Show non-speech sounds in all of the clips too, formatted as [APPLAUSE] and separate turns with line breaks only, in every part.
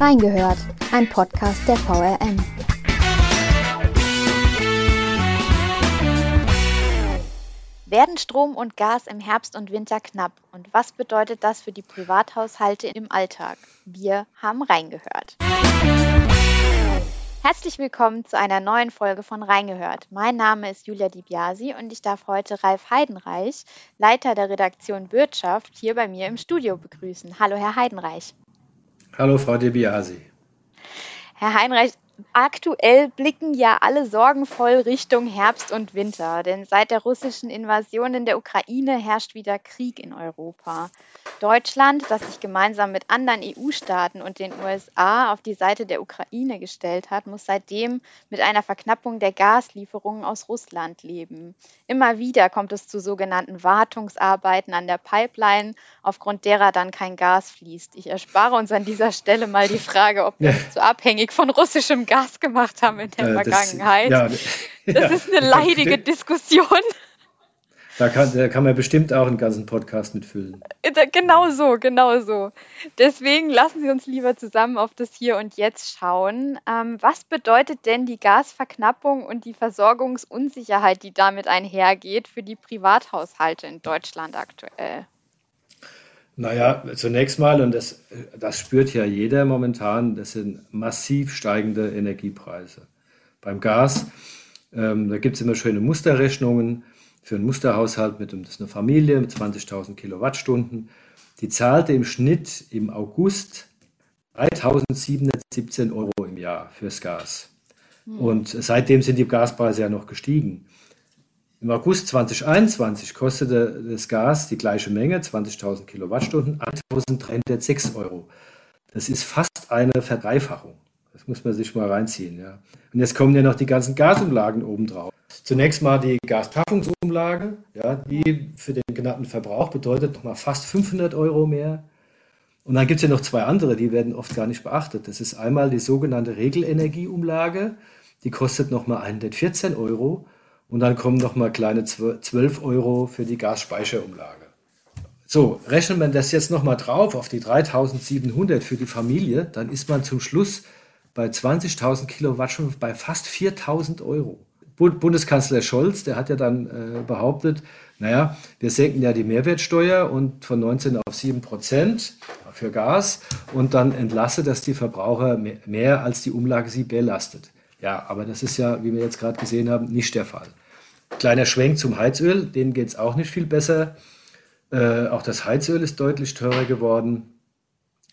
Reingehört, ein Podcast der VRM. Werden Strom und Gas im Herbst und Winter knapp? Und was bedeutet das für die Privathaushalte im Alltag? Wir haben reingehört. Herzlich willkommen zu einer neuen Folge von Reingehört. Mein Name ist Julia Di Biasi und ich darf heute Ralf Heidenreich, Leiter der Redaktion Wirtschaft, hier bei mir im Studio begrüßen. Hallo, Herr Heidenreich.
Hallo, Frau De Biasi.
Herr Heinreich, aktuell blicken ja alle sorgenvoll Richtung Herbst und Winter, denn seit der russischen Invasion in der Ukraine herrscht wieder Krieg in Europa. Deutschland, das sich gemeinsam mit anderen EU-Staaten und den USA auf die Seite der Ukraine gestellt hat, muss seitdem mit einer Verknappung der Gaslieferungen aus Russland leben. Immer wieder kommt es zu sogenannten Wartungsarbeiten an der Pipeline, aufgrund derer dann kein Gas fließt. Ich erspare uns an dieser Stelle mal die Frage, ob wir uns zu abhängig von russischem Gas gemacht haben in der äh, Vergangenheit. Das, ja, das ja, ist eine leidige Diskussion.
Da kann, da kann man bestimmt auch einen ganzen Podcast mitfüllen.
Äh, genau so, genau so. Deswegen lassen Sie uns lieber zusammen auf das Hier und Jetzt schauen. Ähm, was bedeutet denn die Gasverknappung und die Versorgungsunsicherheit, die damit einhergeht, für die Privathaushalte in Deutschland aktuell?
Naja, zunächst mal, und das, das spürt ja jeder momentan, das sind massiv steigende Energiepreise. Beim Gas, ähm, da gibt es immer schöne Musterrechnungen für einen Musterhaushalt mit, das ist eine Familie mit 20.000 Kilowattstunden, die zahlte im Schnitt im August 3.717 Euro im Jahr fürs Gas. Hm. Und seitdem sind die Gaspreise ja noch gestiegen. Im August 2021 kostete das Gas die gleiche Menge, 20.000 Kilowattstunden, 1.306 Euro. Das ist fast eine Verdreifachung. Das muss man sich mal reinziehen. Ja. Und jetzt kommen ja noch die ganzen Gasumlagen obendrauf. Zunächst mal die Gaspackungsumlage, ja, die für den genannten Verbrauch bedeutet nochmal fast 500 Euro mehr. Und dann gibt es ja noch zwei andere, die werden oft gar nicht beachtet. Das ist einmal die sogenannte Regelenergieumlage, die kostet nochmal 114 Euro. Und dann kommen nochmal kleine 12 Euro für die Gasspeicherumlage. So, rechnet man das jetzt nochmal drauf auf die 3700 für die Familie, dann ist man zum Schluss bei 20.000 Kilowattstunden bei fast 4.000 Euro. Bundeskanzler Scholz, der hat ja dann äh, behauptet, naja, wir senken ja die Mehrwertsteuer und von 19 auf 7 Prozent für Gas und dann entlasse das die Verbraucher mehr, mehr als die Umlage sie belastet. Ja, aber das ist ja, wie wir jetzt gerade gesehen haben, nicht der Fall. Kleiner Schwenk zum Heizöl, denen geht es auch nicht viel besser. Äh, auch das Heizöl ist deutlich teurer geworden.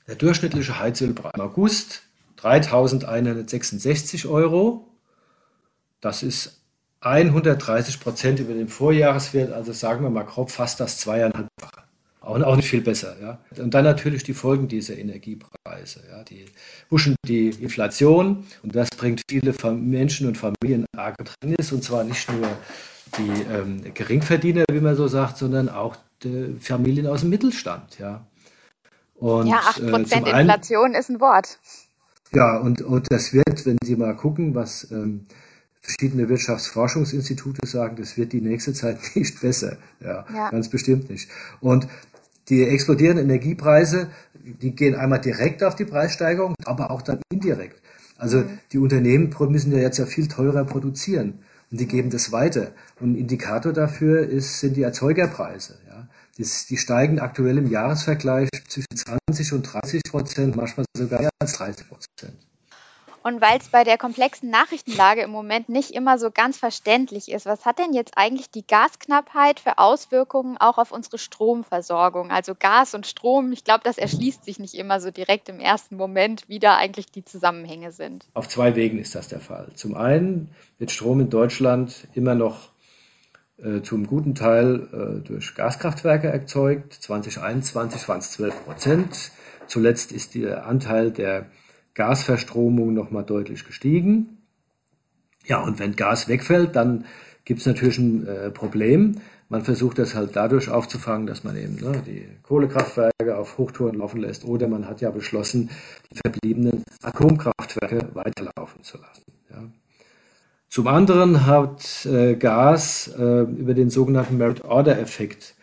Der durchschnittliche Heizölpreis im August 3.166 Euro. Das ist 130 Prozent über den Vorjahreswert, also sagen wir mal grob fast das zweieinhalbfache. Auch, auch nicht viel besser. Ja. Und dann natürlich die Folgen dieser Energiepreise. Ja. Die pushen die Inflation und das bringt viele Menschen und Familien arg Bedrängnis und zwar nicht nur die ähm, Geringverdiener, wie man so sagt, sondern auch Familien aus dem Mittelstand. Ja,
und, ja 8% äh, Inflation ist ein Wort.
Ja, und, und das wird, wenn Sie mal gucken, was ähm, verschiedene Wirtschaftsforschungsinstitute sagen, das wird die nächste Zeit [LAUGHS] nicht besser. Ja, ja, ganz bestimmt nicht. Und die explodierenden Energiepreise, die gehen einmal direkt auf die Preissteigerung, aber auch dann indirekt. Also mhm. die Unternehmen müssen ja jetzt ja viel teurer produzieren und die geben das weiter. Und ein Indikator dafür ist, sind die Erzeugerpreise. Ja. Das, die steigen aktuell im Jahresvergleich zwischen 20 und 30 Prozent, manchmal sogar mehr als 30 Prozent.
Und weil es bei der komplexen Nachrichtenlage im Moment nicht immer so ganz verständlich ist, was hat denn jetzt eigentlich die Gasknappheit für Auswirkungen auch auf unsere Stromversorgung? Also Gas und Strom, ich glaube, das erschließt sich nicht immer so direkt im ersten Moment, wie da eigentlich die Zusammenhänge sind.
Auf zwei Wegen ist das der Fall. Zum einen wird Strom in Deutschland immer noch äh, zum guten Teil äh, durch Gaskraftwerke erzeugt. 2021 waren es 12 Prozent. Zuletzt ist der Anteil der Gasverstromung nochmal deutlich gestiegen. Ja, und wenn Gas wegfällt, dann gibt es natürlich ein äh, Problem. Man versucht das halt dadurch aufzufangen, dass man eben ne, die Kohlekraftwerke auf Hochtouren laufen lässt oder man hat ja beschlossen, die verbliebenen Atomkraftwerke weiterlaufen zu lassen. Ja. Zum anderen hat äh, Gas äh, über den sogenannten Merit Order Effekt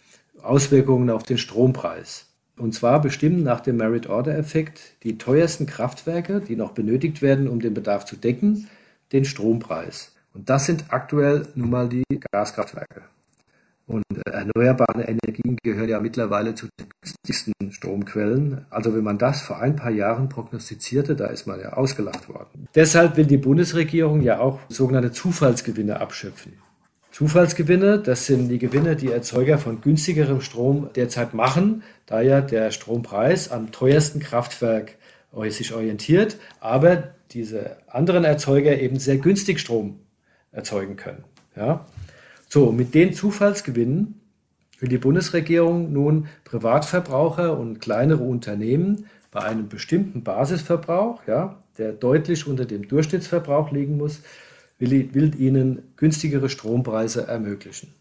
Auswirkungen auf den Strompreis. Und zwar bestimmen nach dem Merit-Order-Effekt die teuersten Kraftwerke, die noch benötigt werden, um den Bedarf zu decken, den Strompreis. Und das sind aktuell nun mal die Gaskraftwerke. Und äh, erneuerbare Energien gehören ja mittlerweile zu den günstigsten Stromquellen. Also wenn man das vor ein paar Jahren prognostizierte, da ist man ja ausgelacht worden. Deshalb will die Bundesregierung ja auch sogenannte Zufallsgewinne abschöpfen. Zufallsgewinne, das sind die Gewinne, die Erzeuger von günstigerem Strom derzeit machen, da ja der Strompreis am teuersten Kraftwerk sich orientiert, aber diese anderen Erzeuger eben sehr günstig Strom erzeugen können. Ja? So, mit den Zufallsgewinnen will die Bundesregierung nun Privatverbraucher und kleinere Unternehmen bei einem bestimmten Basisverbrauch, ja, der deutlich unter dem Durchschnittsverbrauch liegen muss, will, will ihnen günstigere Strompreise ermöglichen.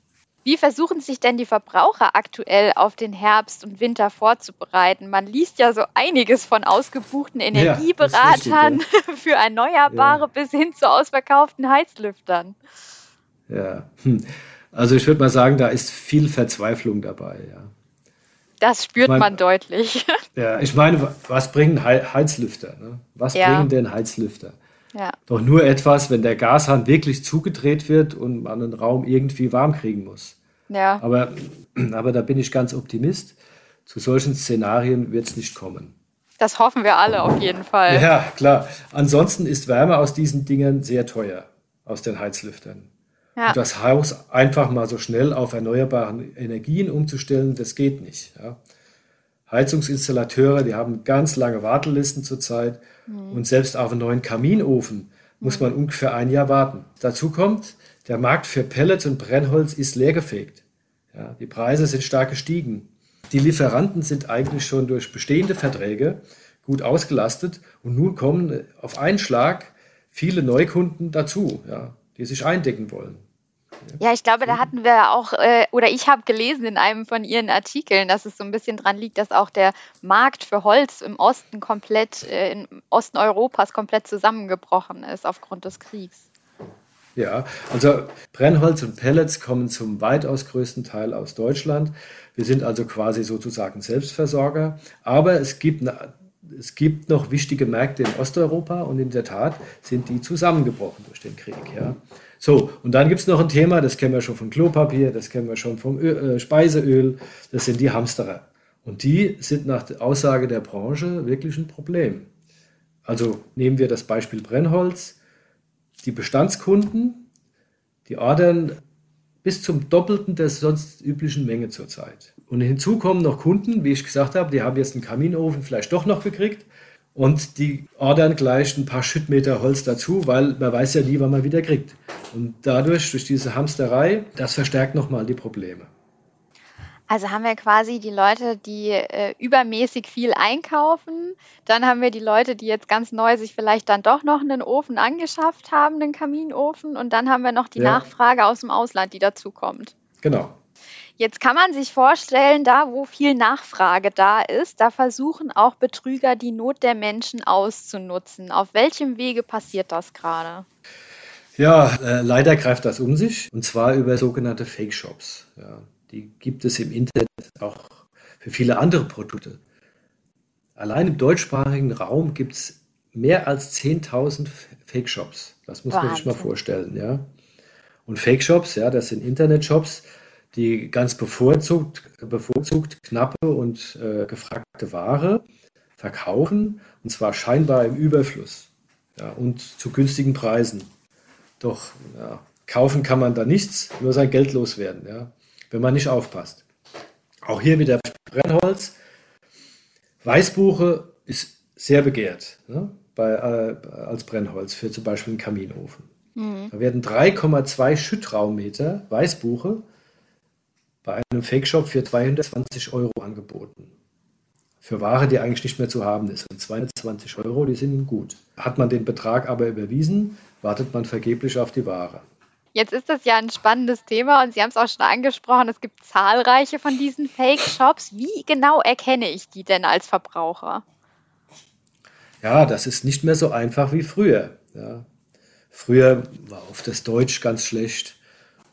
Wie versuchen sich denn die Verbraucher aktuell auf den Herbst und Winter vorzubereiten? Man liest ja so einiges von ausgebuchten Energieberatern ja, richtig, ja. [LAUGHS] für Erneuerbare ja. bis hin zu ausverkauften Heizlüftern.
Ja, hm. also ich würde mal sagen, da ist viel Verzweiflung dabei, ja.
Das spürt ich mein, man deutlich.
Ja, ich meine, was bringen Heizlüfter? Ne? Was bringen denn Heizlüfter? Ja. Doch nur etwas, wenn der Gashahn wirklich zugedreht wird und man einen Raum irgendwie warm kriegen muss. Ja. Aber, aber da bin ich ganz Optimist. Zu solchen Szenarien wird es nicht kommen.
Das hoffen wir alle auf jeden Fall.
Ja, klar. Ansonsten ist Wärme aus diesen Dingen sehr teuer, aus den Heizlüftern. Ja. Und das Haus einfach mal so schnell auf erneuerbare Energien umzustellen, das geht nicht. Ja. Heizungsinstallateure, die haben ganz lange Wartelisten zurzeit. Mhm. Und selbst auf einen neuen Kaminofen muss man ungefähr ein Jahr warten. Dazu kommt, der Markt für Pellets und Brennholz ist leergefegt. Ja, die Preise sind stark gestiegen. Die Lieferanten sind eigentlich schon durch bestehende Verträge gut ausgelastet und nun kommen auf einen Schlag viele Neukunden dazu, ja, die sich eindecken wollen.
Ja, ich glaube, da hatten wir auch, äh, oder ich habe gelesen in einem von Ihren Artikeln, dass es so ein bisschen dran liegt, dass auch der Markt für Holz im Osten komplett, äh, im Osten Europas komplett zusammengebrochen ist aufgrund des Kriegs.
Ja, also Brennholz und Pellets kommen zum weitaus größten Teil aus Deutschland. Wir sind also quasi sozusagen Selbstversorger. Aber es gibt, es gibt noch wichtige Märkte in Osteuropa und in der Tat sind die zusammengebrochen durch den Krieg. Ja. So, und dann gibt es noch ein Thema, das kennen wir schon vom Klopapier, das kennen wir schon vom Öl, äh, Speiseöl, das sind die Hamsterer. Und die sind nach Aussage der Branche wirklich ein Problem. Also nehmen wir das Beispiel Brennholz. Die Bestandskunden, die ordern bis zum Doppelten der sonst üblichen Menge zurzeit. Und hinzu kommen noch Kunden, wie ich gesagt habe, die haben jetzt einen Kaminofen vielleicht doch noch gekriegt und die ordern gleich ein paar Schüttmeter Holz dazu, weil man weiß ja nie, wann man wieder kriegt. Und dadurch, durch diese Hamsterei, das verstärkt nochmal die Probleme.
Also haben wir quasi die Leute, die äh, übermäßig viel einkaufen. Dann haben wir die Leute, die jetzt ganz neu sich vielleicht dann doch noch einen Ofen angeschafft haben, einen Kaminofen. Und dann haben wir noch die ja. Nachfrage aus dem Ausland, die dazu kommt.
Genau.
Jetzt kann man sich vorstellen, da wo viel Nachfrage da ist, da versuchen auch Betrüger die Not der Menschen auszunutzen. Auf welchem Wege passiert das gerade?
Ja, äh, leider greift das um sich und zwar über sogenannte Fake-Shops. Ja, die gibt es im Internet auch für viele andere Produkte. Allein im deutschsprachigen Raum gibt es mehr als 10.000 Fake-Shops. Das muss Wahnsinn. man sich mal vorstellen. Ja. Und Fake-Shops, ja, das sind Internet-Shops, die ganz bevorzugt, bevorzugt knappe und äh, gefragte Ware verkaufen, und zwar scheinbar im Überfluss ja, und zu günstigen Preisen. Doch ja, kaufen kann man da nichts, nur sein Geld loswerden, ja, wenn man nicht aufpasst. Auch hier wieder Brennholz. Weißbuche ist sehr begehrt ne, bei, äh, als Brennholz für zum Beispiel einen Kaminofen. Mhm. Da werden 3,2 Schüttraummeter Weißbuche bei einem Fake-Shop für 220 Euro angeboten. Für Ware, die eigentlich nicht mehr zu haben ist. Und 220 Euro, die sind gut. Hat man den Betrag aber überwiesen, wartet man vergeblich auf die Ware.
Jetzt ist das ja ein spannendes Thema und Sie haben es auch schon angesprochen, es gibt zahlreiche von diesen Fake-Shops. Wie genau erkenne ich die denn als Verbraucher?
Ja, das ist nicht mehr so einfach wie früher. Ja. Früher war oft das Deutsch ganz schlecht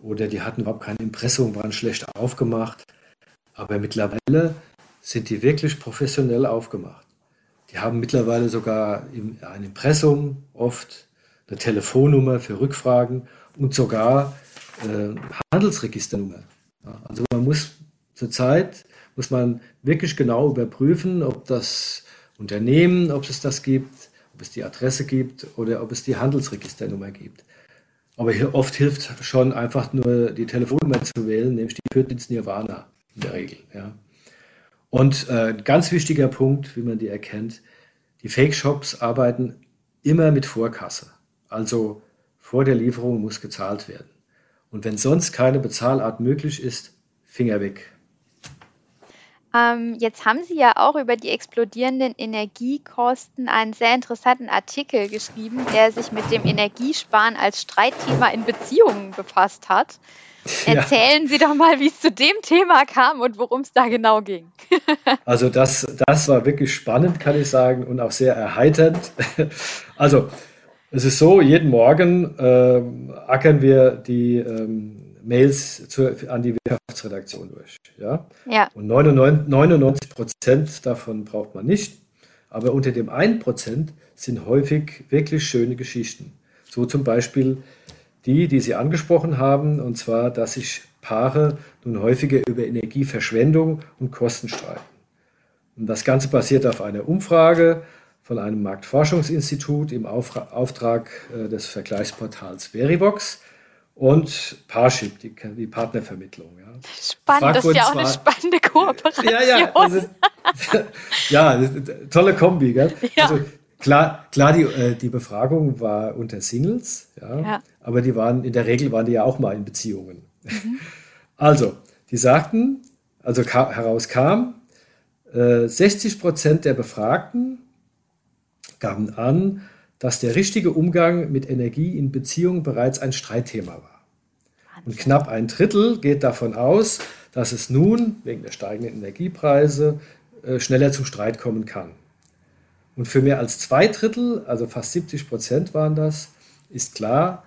oder die hatten überhaupt kein Impressum, waren schlecht aufgemacht. Aber mittlerweile sind die wirklich professionell aufgemacht. Die haben mittlerweile sogar ein Impressum, oft eine Telefonnummer für Rückfragen und sogar äh, Handelsregisternummer. Ja, also man muss zurzeit muss man wirklich genau überprüfen, ob das Unternehmen, ob es das gibt, ob es die Adresse gibt oder ob es die Handelsregisternummer gibt. Aber hier oft hilft schon einfach nur die Telefonnummer zu wählen, nämlich die führt ins Nirvana in der Regel. Ja. Und äh, ein ganz wichtiger Punkt, wie man die erkennt, die Fake-Shops arbeiten immer mit Vorkasse. Also vor der Lieferung muss gezahlt werden. Und wenn sonst keine Bezahlart möglich ist, Finger weg.
Ähm, jetzt haben Sie ja auch über die explodierenden Energiekosten einen sehr interessanten Artikel geschrieben, der sich mit dem Energiesparen als Streitthema in Beziehungen befasst hat. Ja. Erzählen Sie doch mal, wie es zu dem Thema kam und worum es da genau ging. [LAUGHS]
also das, das war wirklich spannend, kann ich sagen, und auch sehr erheiternd. Also es ist so, jeden Morgen äh, ackern wir die ähm, Mails zur, an die Wirtschaftsredaktion durch. Ja? Ja. Und 99 Prozent davon braucht man nicht. Aber unter dem 1 Prozent sind häufig wirklich schöne Geschichten. So zum Beispiel die, die Sie angesprochen haben, und zwar, dass sich Paare nun häufiger über Energieverschwendung und Kosten streiten. Und das Ganze basiert auf einer Umfrage von einem Marktforschungsinstitut im Auftrag äh, des Vergleichsportals Verivox und Parship, die, die Partnervermittlung. Ja.
Spannend, das ist ja auch zwar, eine spannende Kooperation.
Ja, ja, also, [LAUGHS] ja tolle Kombi. Gell? Ja. Also, klar, klar die, äh, die Befragung war unter Singles, ja, ja, aber die waren, in der Regel waren die ja auch mal in Beziehungen. Mhm. [LAUGHS] Also, die sagten, also ka herauskam, äh, 60 Prozent der Befragten gaben an, dass der richtige Umgang mit Energie in Beziehungen bereits ein Streitthema war. Und knapp ein Drittel geht davon aus, dass es nun wegen der steigenden Energiepreise äh, schneller zum Streit kommen kann. Und für mehr als zwei Drittel, also fast 70 Prozent waren das, ist klar,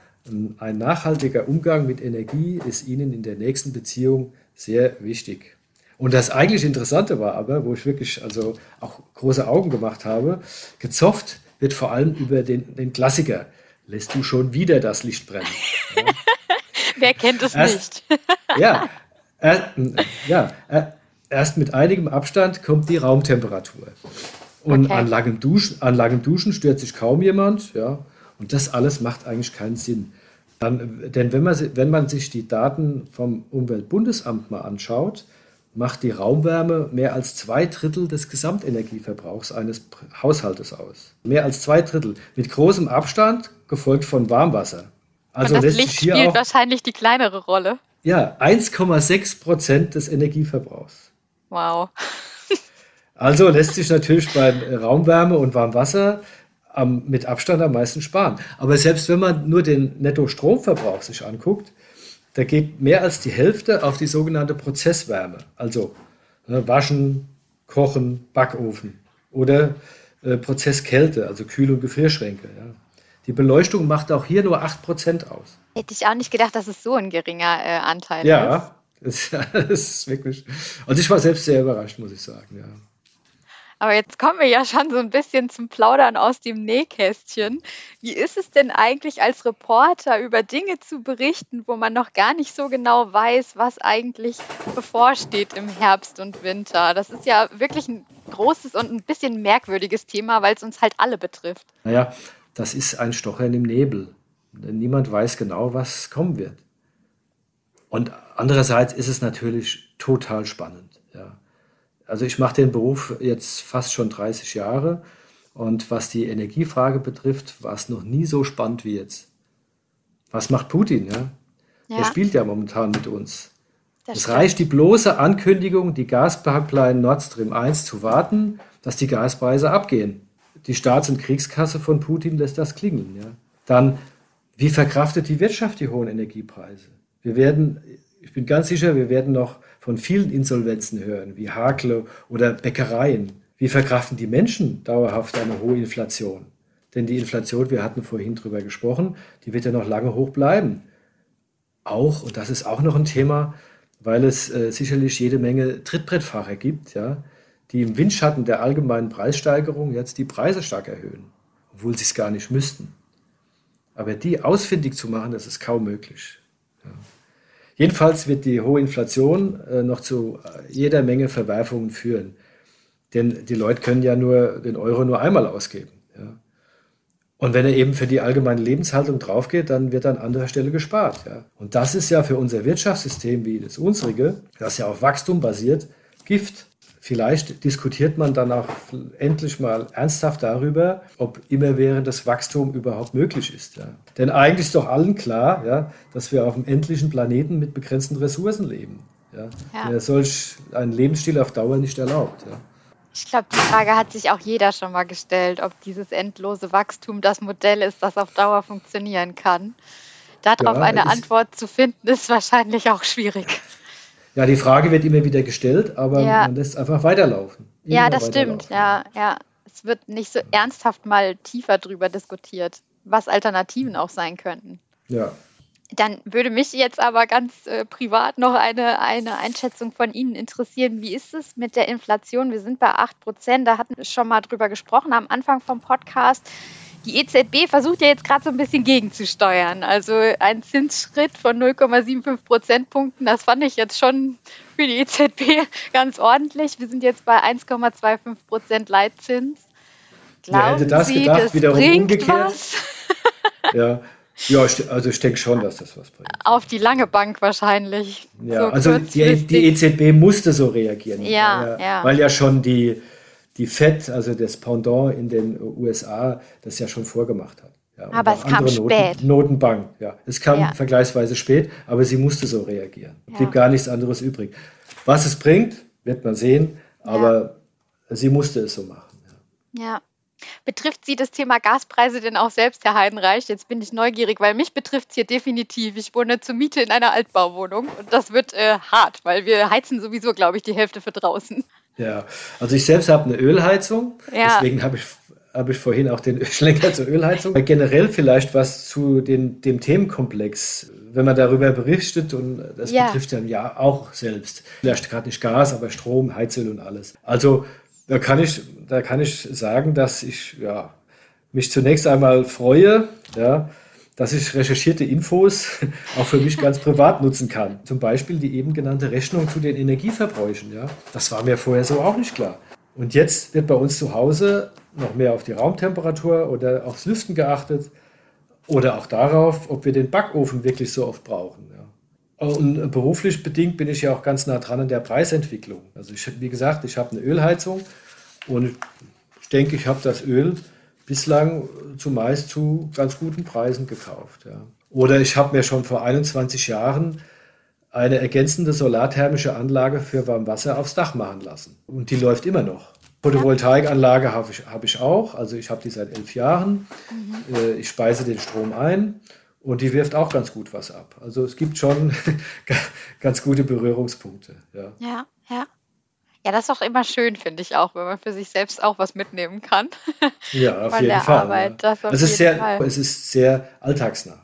ein nachhaltiger Umgang mit Energie ist ihnen in der nächsten Beziehung sehr wichtig. Und das eigentlich Interessante war aber, wo ich wirklich also auch große Augen gemacht habe, gezofft wird vor allem über den, den Klassiker. Lässt du schon wieder das Licht brennen? Ja. [LAUGHS]
Wer kennt es nicht? [LAUGHS]
ja, äh, ja äh, erst mit einigem Abstand kommt die Raumtemperatur. Und okay. an, langem Duschen, an langem Duschen stört sich kaum jemand. Ja, und das alles macht eigentlich keinen Sinn. Dann, denn wenn man, wenn man sich die Daten vom Umweltbundesamt mal anschaut, macht die Raumwärme mehr als zwei Drittel des Gesamtenergieverbrauchs eines Haushaltes aus. Mehr als zwei Drittel. Mit großem Abstand, gefolgt von Warmwasser.
Also Und das Licht spielt auch, wahrscheinlich die kleinere Rolle.
Ja, 1,6 Prozent des Energieverbrauchs.
Wow.
also lässt sich natürlich bei Raumwärme und Warmwasser am, mit Abstand am meisten sparen. Aber selbst wenn man nur den Netto-Stromverbrauch sich anguckt, da geht mehr als die Hälfte auf die sogenannte Prozesswärme, also ne, Waschen, Kochen, Backofen oder äh, Prozesskälte, also Kühl- und Gefrierschränke. Ja. Die Beleuchtung macht auch hier nur 8% aus.
Hätte ich auch nicht gedacht, dass es so ein geringer äh, Anteil
ja, ist. [LAUGHS] Ja, das ist wirklich. Also ich war selbst sehr überrascht, muss ich sagen, ja.
Aber jetzt kommen wir ja schon so ein bisschen zum Plaudern aus dem Nähkästchen. Wie ist es denn eigentlich als Reporter über Dinge zu berichten, wo man noch gar nicht so genau weiß, was eigentlich bevorsteht im Herbst und Winter? Das ist ja wirklich ein großes und ein bisschen merkwürdiges Thema, weil es uns halt alle betrifft.
Naja, das ist ein Stochern im Nebel. Niemand weiß genau, was kommen wird. Und andererseits ist es natürlich total spannend. Also ich mache den Beruf jetzt fast schon 30 Jahre und was die Energiefrage betrifft, war es noch nie so spannend wie jetzt. Was macht Putin? Ja? ja. Der spielt ja momentan mit uns. Das es reicht die bloße Ankündigung, die Gaspipeline Nord Stream 1 zu warten, dass die Gaspreise abgehen. Die Staats- und Kriegskasse von Putin lässt das klingeln. Ja? Dann, wie verkraftet die Wirtschaft die hohen Energiepreise? Wir werden, ich bin ganz sicher, wir werden noch von vielen Insolvenzen hören, wie Hakle oder Bäckereien. Wie verkraften die Menschen dauerhaft eine hohe Inflation? Denn die Inflation, wir hatten vorhin drüber gesprochen, die wird ja noch lange hoch bleiben. Auch, und das ist auch noch ein Thema, weil es äh, sicherlich jede Menge Trittbrettfahrer gibt, ja, die im Windschatten der allgemeinen Preissteigerung jetzt die Preise stark erhöhen, obwohl sie es gar nicht müssten. Aber die ausfindig zu machen, das ist kaum möglich. Ja. Jedenfalls wird die hohe Inflation äh, noch zu äh, jeder Menge Verwerfungen führen. Denn die Leute können ja nur den Euro nur einmal ausgeben. Ja. Und wenn er eben für die allgemeine Lebenshaltung draufgeht, dann wird an anderer Stelle gespart. Ja. Und das ist ja für unser Wirtschaftssystem wie das unsrige, das ja auf Wachstum basiert, Gift. Vielleicht diskutiert man dann auch endlich mal ernsthaft darüber, ob immerwährendes Wachstum überhaupt möglich ist. Ja. Denn eigentlich ist doch allen klar, ja, dass wir auf einem endlichen Planeten mit begrenzten Ressourcen leben. Ja. Ja. Der solch einen Lebensstil auf Dauer nicht erlaubt. Ja.
Ich glaube, die Frage hat sich auch jeder schon mal gestellt, ob dieses endlose Wachstum das Modell ist, das auf Dauer funktionieren kann. Darauf ja, eine Antwort zu finden, ist wahrscheinlich auch schwierig.
Ja, die Frage wird immer wieder gestellt, aber ja. man lässt einfach weiterlaufen.
Immer ja, das stimmt. Ja, ja. Es wird nicht so ernsthaft mal tiefer drüber diskutiert, was Alternativen auch sein könnten.
Ja.
Dann würde mich jetzt aber ganz äh, privat noch eine, eine Einschätzung von Ihnen interessieren. Wie ist es mit der Inflation? Wir sind bei 8 Prozent, da hatten wir schon mal drüber gesprochen am Anfang vom Podcast. Die EZB versucht ja jetzt gerade so ein bisschen gegenzusteuern. Also ein Zinsschritt von 0,75 Prozentpunkten, das fand ich jetzt schon für die EZB [LAUGHS] ganz ordentlich. Wir sind jetzt bei 1,25 Prozent Leitzins.
Glauben Wer hätte das Sie, gedacht, das wiederum umgekehrt? [LAUGHS] ja, ja, also ich denke schon, dass das was bringt.
Auf die lange Bank wahrscheinlich.
Ja, so also die, die, EZB musste so reagieren.
Ja, ja,
ja. Weil ja schon die, die FED, also das Pendant in den USA, das ja schon vorgemacht hat. Ja,
aber es kam Noten, spät.
Notenbank, ja. Es kam ja. vergleichsweise spät, aber sie musste so reagieren. Es blieb gar nichts anderes übrig. Was es bringt, wird man sehen, aber sie musste es so machen.
ja. Betrifft Sie das Thema Gaspreise denn auch selbst, Herr Heidenreich? Jetzt bin ich neugierig, weil mich betrifft es hier definitiv. Ich wohne zur Miete in einer Altbauwohnung und das wird äh, hart, weil wir heizen sowieso, glaube ich, die Hälfte für draußen.
Ja, also ich selbst habe eine Ölheizung, ja. deswegen habe ich habe ich vorhin auch den [LAUGHS] Schlenker zur Ölheizung. Generell vielleicht was zu den, dem Themenkomplex, wenn man darüber berichtet und das ja. betrifft dann ja auch selbst. Vielleicht gerade nicht Gas, aber Strom, Heizöl und alles. Also da kann ich, da kann ich sagen, dass ich ja, mich zunächst einmal freue, ja, dass ich recherchierte Infos [LAUGHS] auch für mich ganz [LAUGHS] privat nutzen kann. Zum Beispiel die eben genannte Rechnung zu den Energieverbräuchen. Ja. Das war mir vorher so auch nicht klar. Und jetzt wird bei uns zu Hause noch mehr auf die Raumtemperatur oder aufs Lüften geachtet oder auch darauf, ob wir den Backofen wirklich so oft brauchen. Und beruflich bedingt bin ich ja auch ganz nah dran an der Preisentwicklung. Also ich, wie gesagt, ich habe eine Ölheizung und ich denke, ich habe das Öl bislang zumeist zu ganz guten Preisen gekauft. Ja. Oder ich habe mir schon vor 21 Jahren eine ergänzende solarthermische Anlage für Warmwasser aufs Dach machen lassen. Und die läuft immer noch. Photovoltaikanlage habe ich, hab ich auch, also ich habe die seit elf Jahren. Mhm. Äh, ich speise den Strom ein und die wirft auch ganz gut was ab. Also es gibt schon [LAUGHS] ganz gute Berührungspunkte. Ja,
ja. Ja, ja das ist auch immer schön, finde ich auch, wenn man für sich selbst auch was mitnehmen kann. [LAUGHS]
Ja, auf jeden Fall. Arbeit, ja. es, ist sehr, Fall. es ist sehr alltagsnah.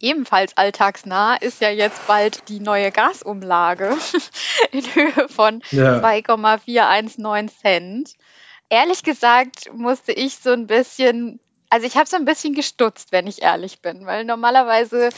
Ebenfalls alltagsnah ist ja jetzt bald die neue Gasumlage [LAUGHS] in Höhe von ja. 2,419 Cent. Ehrlich gesagt musste ich so ein bisschen also ich habe so ein bisschen gestutzt, wenn ich ehrlich bin, weil normalerweise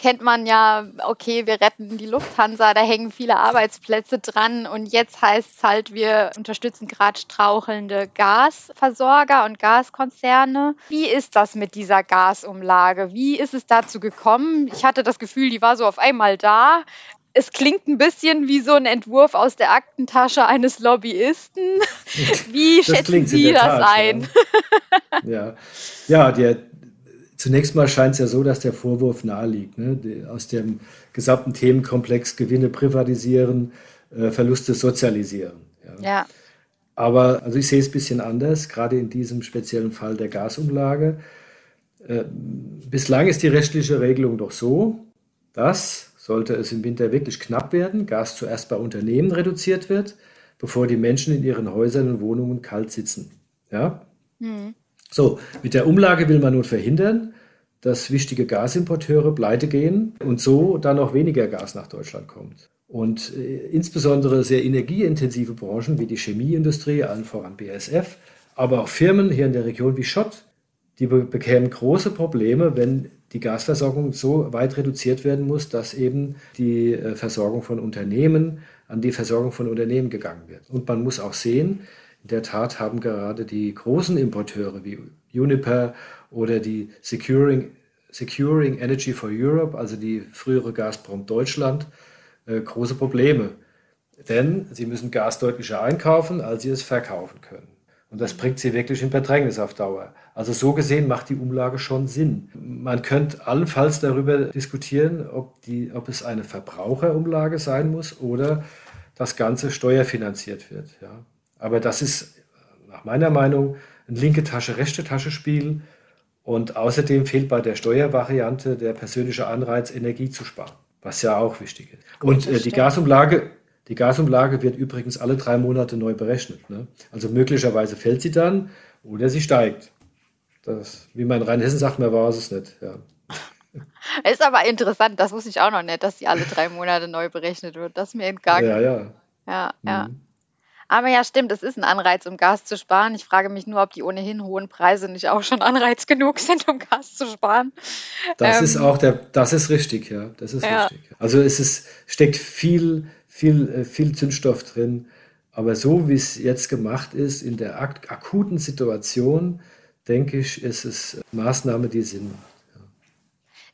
kennt man ja, okay, wir retten die Lufthansa, da hängen viele Arbeitsplätze dran und jetzt heißt es halt, wir unterstützen gerade strauchelnde Gasversorger und Gaskonzerne. Wie ist das mit dieser Gasumlage? Wie ist es dazu gekommen? Ich hatte das Gefühl, die war so auf einmal da es klingt ein bisschen wie so ein Entwurf aus der Aktentasche eines Lobbyisten. [LAUGHS] Wie schätzen Sie das Tat, ein?
Ja, ja. ja der, zunächst mal scheint es ja so, dass der Vorwurf naheliegt. Ne? Aus dem gesamten Themenkomplex Gewinne privatisieren, äh, Verluste sozialisieren.
Ja. ja.
Aber also ich sehe es ein bisschen anders, gerade in diesem speziellen Fall der Gasumlage. Äh, bislang ist die rechtliche Regelung doch so, dass sollte es im Winter wirklich knapp werden, Gas zuerst bei Unternehmen reduziert wird, bevor die Menschen in ihren Häusern und Wohnungen kalt sitzen. Ja? Mhm. So, mit der Umlage will man nun verhindern, dass wichtige Gasimporteure pleite gehen und so dann noch weniger Gas nach Deutschland kommt. Und äh, insbesondere sehr energieintensive Branchen wie die Chemieindustrie, allen voran BASF, aber auch Firmen hier in der Region wie Schott, die be bekämen große Probleme, wenn die Gasversorgung so weit reduziert werden muss, dass eben die äh, Versorgung von Unternehmen an die Versorgung von Unternehmen gegangen wird. Und man muss auch sehen, in der Tat haben gerade die großen Importeure wie Uniper oder die Securing, Securing Energy for Europe, also die frühere Gazprom Deutschland, äh, große Probleme. Denn sie müssen Gas deutlicher einkaufen, als sie es verkaufen können. Und das bringt sie wirklich in Bedrängnis auf Dauer. Also so gesehen macht die Umlage schon Sinn. Man könnte allenfalls darüber diskutieren, ob, die, ob es eine Verbraucherumlage sein muss oder das Ganze steuerfinanziert wird. Ja. Aber das ist nach meiner Meinung ein linke Tasche, rechte Tasche Spiel. Und außerdem fehlt bei der Steuervariante der persönliche Anreiz, Energie zu sparen, was ja auch wichtig ist. Und äh, die Gasumlage die Gasumlage wird übrigens alle drei Monate neu berechnet. Ne? Also möglicherweise fällt sie dann oder sie steigt. Das, wie man in Rheinhessen sagt, mehr war es nicht. Ja. [LAUGHS]
Ist aber interessant, das wusste ich auch noch nicht, dass sie alle drei Monate neu berechnet wird. Das ist mir entgangen.
Ja, ja.
Ja, ja. Aber ja, stimmt, es ist ein Anreiz, um Gas zu sparen. Ich frage mich nur, ob die ohnehin hohen Preise nicht auch schon Anreiz genug sind, um Gas zu sparen.
Das ähm, ist auch der, das ist richtig, ja. Das ist ja. richtig. Also es ist, steckt viel viel, äh, viel Zündstoff drin. Aber so wie es jetzt gemacht ist, in der ak akuten Situation, denke ich, ist es Maßnahme, die Sinn macht.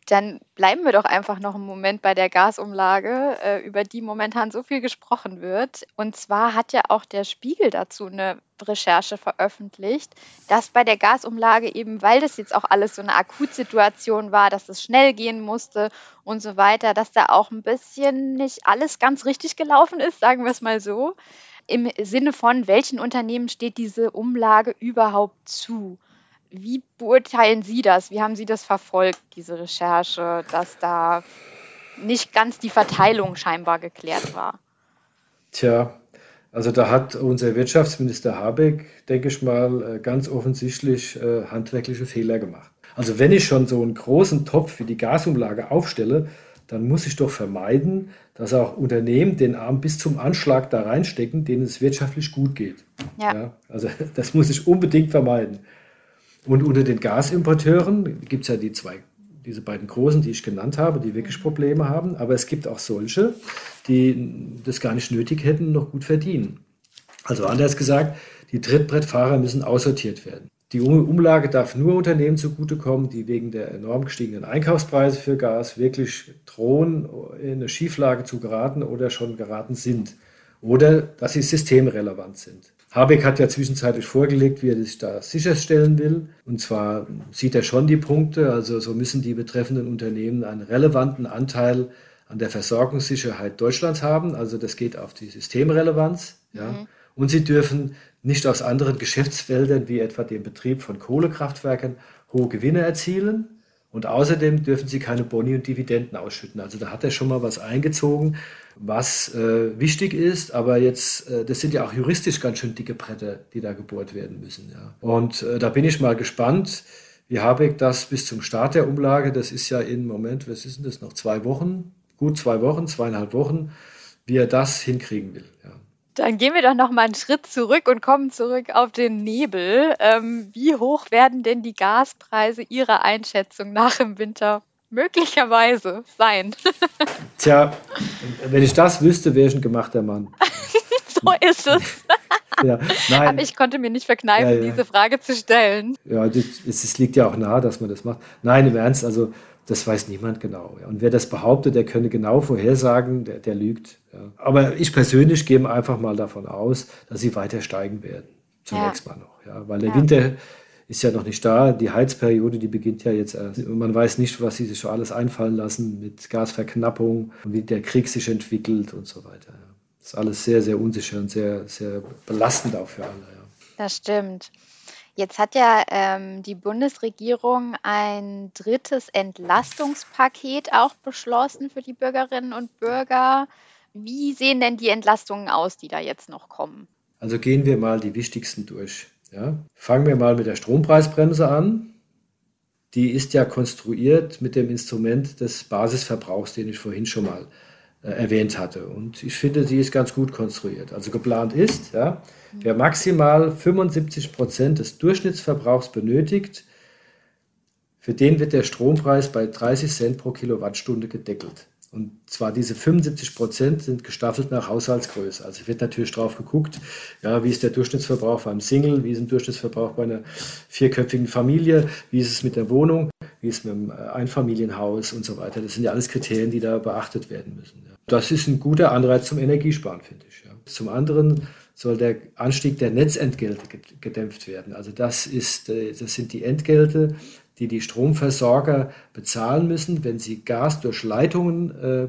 Dann bleiben wir doch einfach noch einen Moment bei der Gasumlage, äh, über die momentan so viel gesprochen wird. Und zwar hat ja auch der Spiegel dazu eine Recherche veröffentlicht, dass bei der Gasumlage eben, weil das jetzt auch alles so eine Akutsituation war, dass es schnell gehen musste und so weiter, dass da auch ein bisschen nicht alles ganz richtig gelaufen ist, sagen wir es mal so. Im Sinne von, welchen Unternehmen steht diese Umlage überhaupt zu? Wie beurteilen Sie das? Wie haben Sie das verfolgt, diese Recherche, dass da nicht ganz die Verteilung scheinbar geklärt war?
Tja, also da hat unser Wirtschaftsminister Habeck, denke ich mal, äh, ganz offensichtlich äh, handwerkliche Fehler gemacht. Also wenn ich schon so einen großen Topf wie die Gasumlage aufstelle, dann muss ich doch vermeiden, dass auch Unternehmen den Arm bis zum Anschlag da reinstecken, denen es wirtschaftlich gut geht. Ja. ja also [LAUGHS] das muss ich unbedingt vermeiden. Und unter den Gasimporteuren gibt es ja die zwei, diese beiden großen, die ich genannt habe, die wirklich Probleme haben. Aber es gibt auch solche, die das gar nicht nötig hätten, noch gut verdienen. Also anders gesagt, die Trittbrettfahrer müssen aussortiert werden. Die Umlage darf nur Unternehmen zugutekommen, die wegen der enorm gestiegenen Einkaufspreise für Gas wirklich drohen, in eine Schieflage zu geraten oder schon geraten sind. Oder dass sie systemrelevant sind. Habeck hat ja zwischenzeitlich vorgelegt, wie er sich da sicherstellen will. Und zwar sieht er schon die Punkte, also so müssen die betreffenden Unternehmen einen relevanten Anteil an der Versorgungssicherheit Deutschlands haben. Also das geht auf die Systemrelevanz. Ja. Mhm. Und sie dürfen nicht aus anderen Geschäftsfeldern, wie etwa dem Betrieb von Kohlekraftwerken, hohe Gewinne erzielen. Und außerdem dürfen sie keine Boni und Dividenden ausschütten. Also da hat er schon mal was eingezogen, was äh, wichtig ist, aber jetzt, äh, das sind ja auch juristisch ganz schön dicke Bretter, die da gebohrt werden müssen. Ja. Und äh, da bin ich mal gespannt, wie Habeck das bis zum Start der Umlage, das ist ja im Moment, was ist denn das, noch zwei Wochen, gut zwei Wochen, zweieinhalb Wochen, wie er das hinkriegen will. Ja.
Dann gehen wir doch noch mal einen Schritt zurück und kommen zurück auf den Nebel. Ähm, wie hoch werden denn die Gaspreise Ihrer Einschätzung nach im Winter möglicherweise sein? [LAUGHS]
Tja, wenn ich das wüsste, wäre ich ein gemachter Mann. [LAUGHS]
so ist es. [LAUGHS] ja, nein. Aber ich konnte mir nicht verkneifen, ja, ja. diese Frage zu stellen.
Ja, es liegt ja auch nahe, dass man das macht. Nein, im Ernst, also das weiß niemand genau. Und wer das behauptet, der könne genau vorhersagen, der, der lügt. Aber ich persönlich gehe einfach mal davon aus, dass sie weiter steigen werden. Zunächst mal noch. Ja. Weil der Winter ist ja noch nicht da. Die Heizperiode, die beginnt ja jetzt erst. Und man weiß nicht, was sie sich schon alles einfallen lassen mit Gasverknappung und wie der Krieg sich entwickelt und so weiter. Das ist alles sehr, sehr unsicher und sehr, sehr belastend auch für alle. Ja.
Das stimmt. Jetzt hat ja ähm, die Bundesregierung ein drittes Entlastungspaket auch beschlossen für die Bürgerinnen und Bürger. Wie sehen denn die Entlastungen aus, die da jetzt noch kommen?
Also gehen wir mal die wichtigsten durch. Ja? Fangen wir mal mit der Strompreisbremse an. Die ist ja konstruiert mit dem Instrument des Basisverbrauchs, den ich vorhin schon mal äh, erwähnt hatte. Und ich finde, sie ist ganz gut konstruiert. Also geplant ist, ja, wer maximal 75 Prozent des Durchschnittsverbrauchs benötigt, für den wird der Strompreis bei 30 Cent pro Kilowattstunde gedeckelt. Und zwar diese 75 Prozent sind gestaffelt nach Haushaltsgröße. Also wird natürlich drauf geguckt, ja, wie ist der Durchschnittsverbrauch beim Single, wie ist der Durchschnittsverbrauch bei einer vierköpfigen Familie, wie ist es mit der Wohnung, wie ist es mit dem äh, Einfamilienhaus und so weiter. Das sind ja alles Kriterien, die da beachtet werden müssen. Ja. Das ist ein guter Anreiz zum Energiesparen, finde ich. Ja. Zum anderen soll der Anstieg der Netzentgelte gedämpft werden. Also das, ist, äh, das sind die Entgelte, die die Stromversorger bezahlen müssen, wenn sie Gas durch Leitungen äh,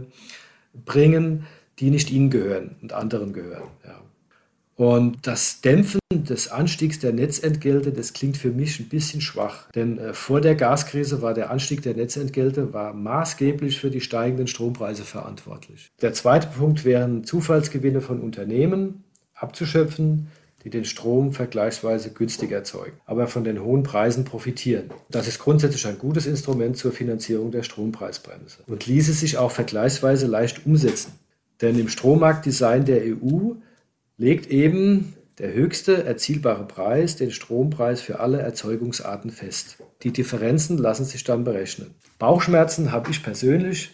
bringen, die nicht ihnen gehören und anderen gehören. Ja. Und das Dämpfen des Anstiegs der Netzentgelte, das klingt für mich ein bisschen schwach. Denn äh, vor der Gaskrise war der Anstieg der Netzentgelte war maßgeblich für die steigenden Strompreise verantwortlich. Der zweite Punkt wären Zufallsgewinne von Unternehmen abzuschöpfen, die den Strom vergleichsweise günstig erzeugen, aber von den hohen Preisen profitieren. Das ist grundsätzlich ein gutes Instrument zur Finanzierung der Strompreisbremse und ließe sich auch vergleichsweise leicht umsetzen. Denn im Strommarktdesign der EU legt eben der höchste erzielbare Preis den Strompreis für alle Erzeugungsarten fest. Die Differenzen lassen sich dann berechnen. Bauchschmerzen habe ich persönlich,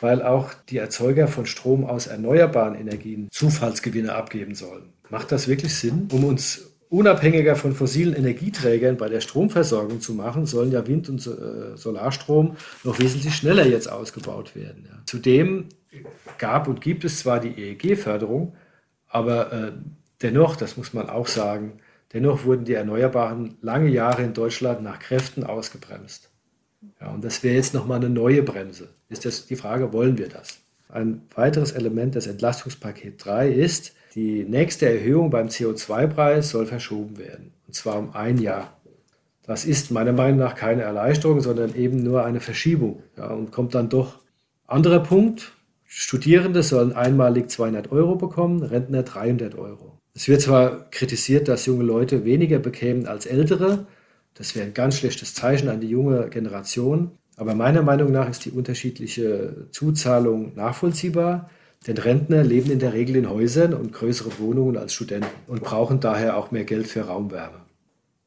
weil auch die Erzeuger von Strom aus erneuerbaren Energien Zufallsgewinne abgeben sollen. Macht das wirklich Sinn? Um uns unabhängiger von fossilen Energieträgern bei der Stromversorgung zu machen, sollen ja Wind- und äh, Solarstrom noch wesentlich schneller jetzt ausgebaut werden. Zudem gab und gibt es zwar die EEG-Förderung, aber äh, dennoch, das muss man auch sagen, dennoch wurden die Erneuerbaren lange Jahre in Deutschland nach Kräften ausgebremst. Ja, und das wäre jetzt nochmal eine neue Bremse. Ist das die Frage, wollen wir das? Ein weiteres Element des Entlastungspaket 3 ist, die nächste Erhöhung beim CO2-Preis soll verschoben werden, und zwar um ein Jahr. Das ist meiner Meinung nach keine Erleichterung, sondern eben nur eine Verschiebung. Ja, und kommt dann doch. Anderer Punkt, Studierende sollen einmalig 200 Euro bekommen, Rentner 300 Euro. Es wird zwar kritisiert, dass junge Leute weniger bekämen als ältere. Das wäre ein ganz schlechtes Zeichen an die junge Generation. Aber meiner Meinung nach ist die unterschiedliche Zuzahlung nachvollziehbar. Denn Rentner leben in der Regel in Häusern und größeren Wohnungen als Studenten und brauchen daher auch mehr Geld für Raumwärme.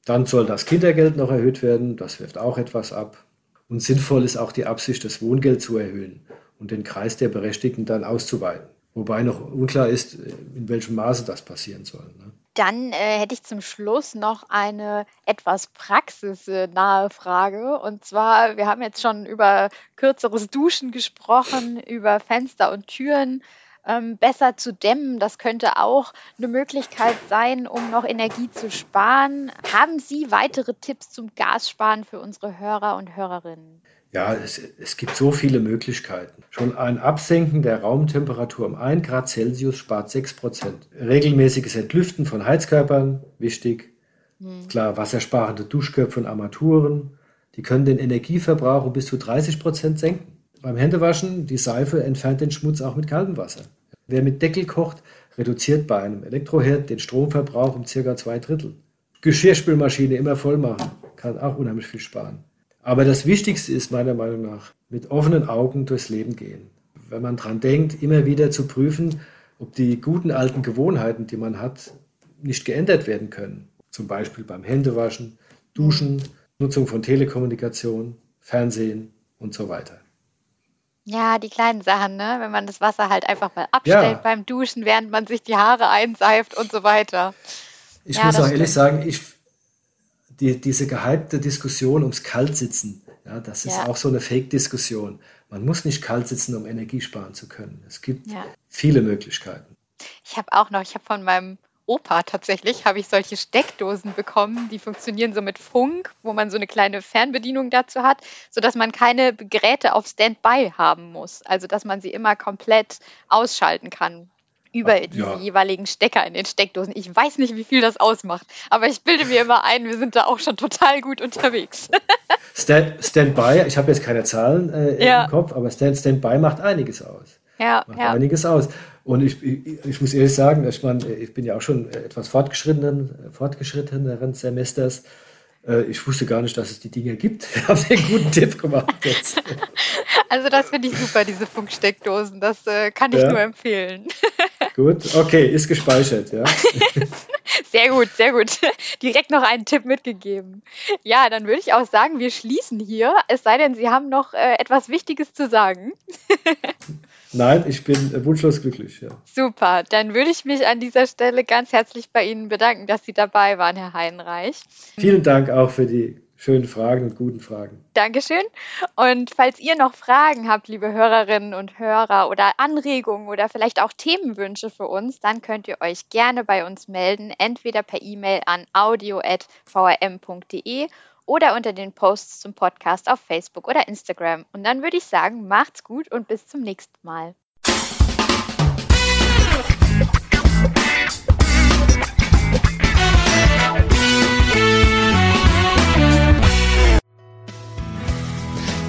Dann soll das Kindergeld noch erhöht werden, das wirft auch etwas ab. Und sinnvoll ist auch die Absicht, das Wohngeld zu erhöhen und den Kreis der Berechtigten dann auszuweiten. Wobei noch unklar ist, in welchem Maße das passieren soll. Ne?
Dann äh, hätte ich zum Schluss noch eine etwas praxisnahe Frage. Und zwar, wir haben jetzt schon über kürzeres Duschen gesprochen, über Fenster und Türen ähm, besser zu dämmen. Das könnte auch eine Möglichkeit sein, um noch Energie zu sparen. Haben Sie weitere Tipps zum Gassparen für unsere Hörer und Hörerinnen?
Ja, es, es, gibt so viele Möglichkeiten. Schon ein Absenken der Raumtemperatur um 1 Grad Celsius spart 6 Prozent. Regelmäßiges Entlüften von Heizkörpern, wichtig. Hm. Klar, wassersparende Duschköpfe und Armaturen, die können den Energieverbrauch um bis zu 30 Prozent senken. Beim Händewaschen, die Seife entfernt den Schmutz auch mit kaltem Wasser. Wer mit Deckel kocht, reduziert bei einem Elektroherd den Stromverbrauch um circa zwei Drittel. Geschirrspülmaschine immer voll machen, kann auch unheimlich viel sparen. Aber das Wichtigste ist meiner Meinung nach, mit offenen Augen durchs Leben gehen. Wenn man daran denkt, immer wieder zu prüfen, ob die guten alten Gewohnheiten, die man hat, nicht geändert werden können. Zum Beispiel beim Händewaschen, Duschen, Nutzung von Telekommunikation, Fernsehen und so weiter.
Ja, die kleinen Sachen, ne? wenn man das Wasser halt einfach mal abstellt ja. beim Duschen, während man sich die Haare einseift und so weiter.
Ich ja, muss auch ehrlich sagen, ich, die, diese gehypte Diskussion ums Kaltsitzen, ja, das ist ja. auch so eine Fake-Diskussion. Man muss nicht kalt sitzen, um Energie sparen zu können. Es gibt ja. viele Möglichkeiten.
Ich habe auch noch, ich habe von meinem Opa tatsächlich, habe ich solche Steckdosen bekommen, die funktionieren so mit Funk, wo man so eine kleine Fernbedienung dazu hat, sodass man keine Geräte auf Standby haben muss. Also dass man sie immer komplett ausschalten kann über die ja. jeweiligen Stecker in den Steckdosen. Ich weiß nicht, wie viel das ausmacht, aber ich bilde mir immer ein, wir sind da auch schon total gut unterwegs. [LAUGHS]
Stand, Standby, ich habe jetzt keine Zahlen äh, ja. im Kopf, aber Stand, Standby macht einiges aus.
Ja,
macht
ja.
einiges aus. Und ich, ich, ich, muss ehrlich sagen, ich, mein, ich bin ja auch schon etwas fortgeschrittenen, fortgeschritteneren Semesters. Äh, ich wusste gar nicht, dass es die Dinge gibt. [LAUGHS] Ich habe einen guten Tipp gemacht jetzt. [LAUGHS]
Also das finde ich super, diese Funksteckdosen. Das äh, kann ich ja. nur empfehlen.
Gut, okay, ist gespeichert, ja. [LAUGHS]
Sehr gut, sehr gut. [LAUGHS] Direkt noch einen Tipp mitgegeben. Ja, dann würde ich auch sagen, wir schließen hier. Es sei denn, Sie haben noch äh, etwas Wichtiges zu sagen. [LAUGHS]
Nein, ich bin äh, wunschlos glücklich. Ja.
Super, dann würde ich mich an dieser Stelle ganz herzlich bei Ihnen bedanken, dass Sie dabei waren, Herr Heinreich.
Vielen Dank auch für die schönen Fragen und guten Fragen.
Dankeschön. Und falls ihr noch Fragen habt, liebe Hörerinnen und Hörer oder Anregungen oder vielleicht auch Themenwünsche für uns, dann könnt ihr euch gerne bei uns melden, entweder per E-Mail an audio.vrm.de oder unter den Posts zum Podcast auf Facebook oder Instagram. Und dann würde ich sagen, macht's gut und bis zum nächsten Mal.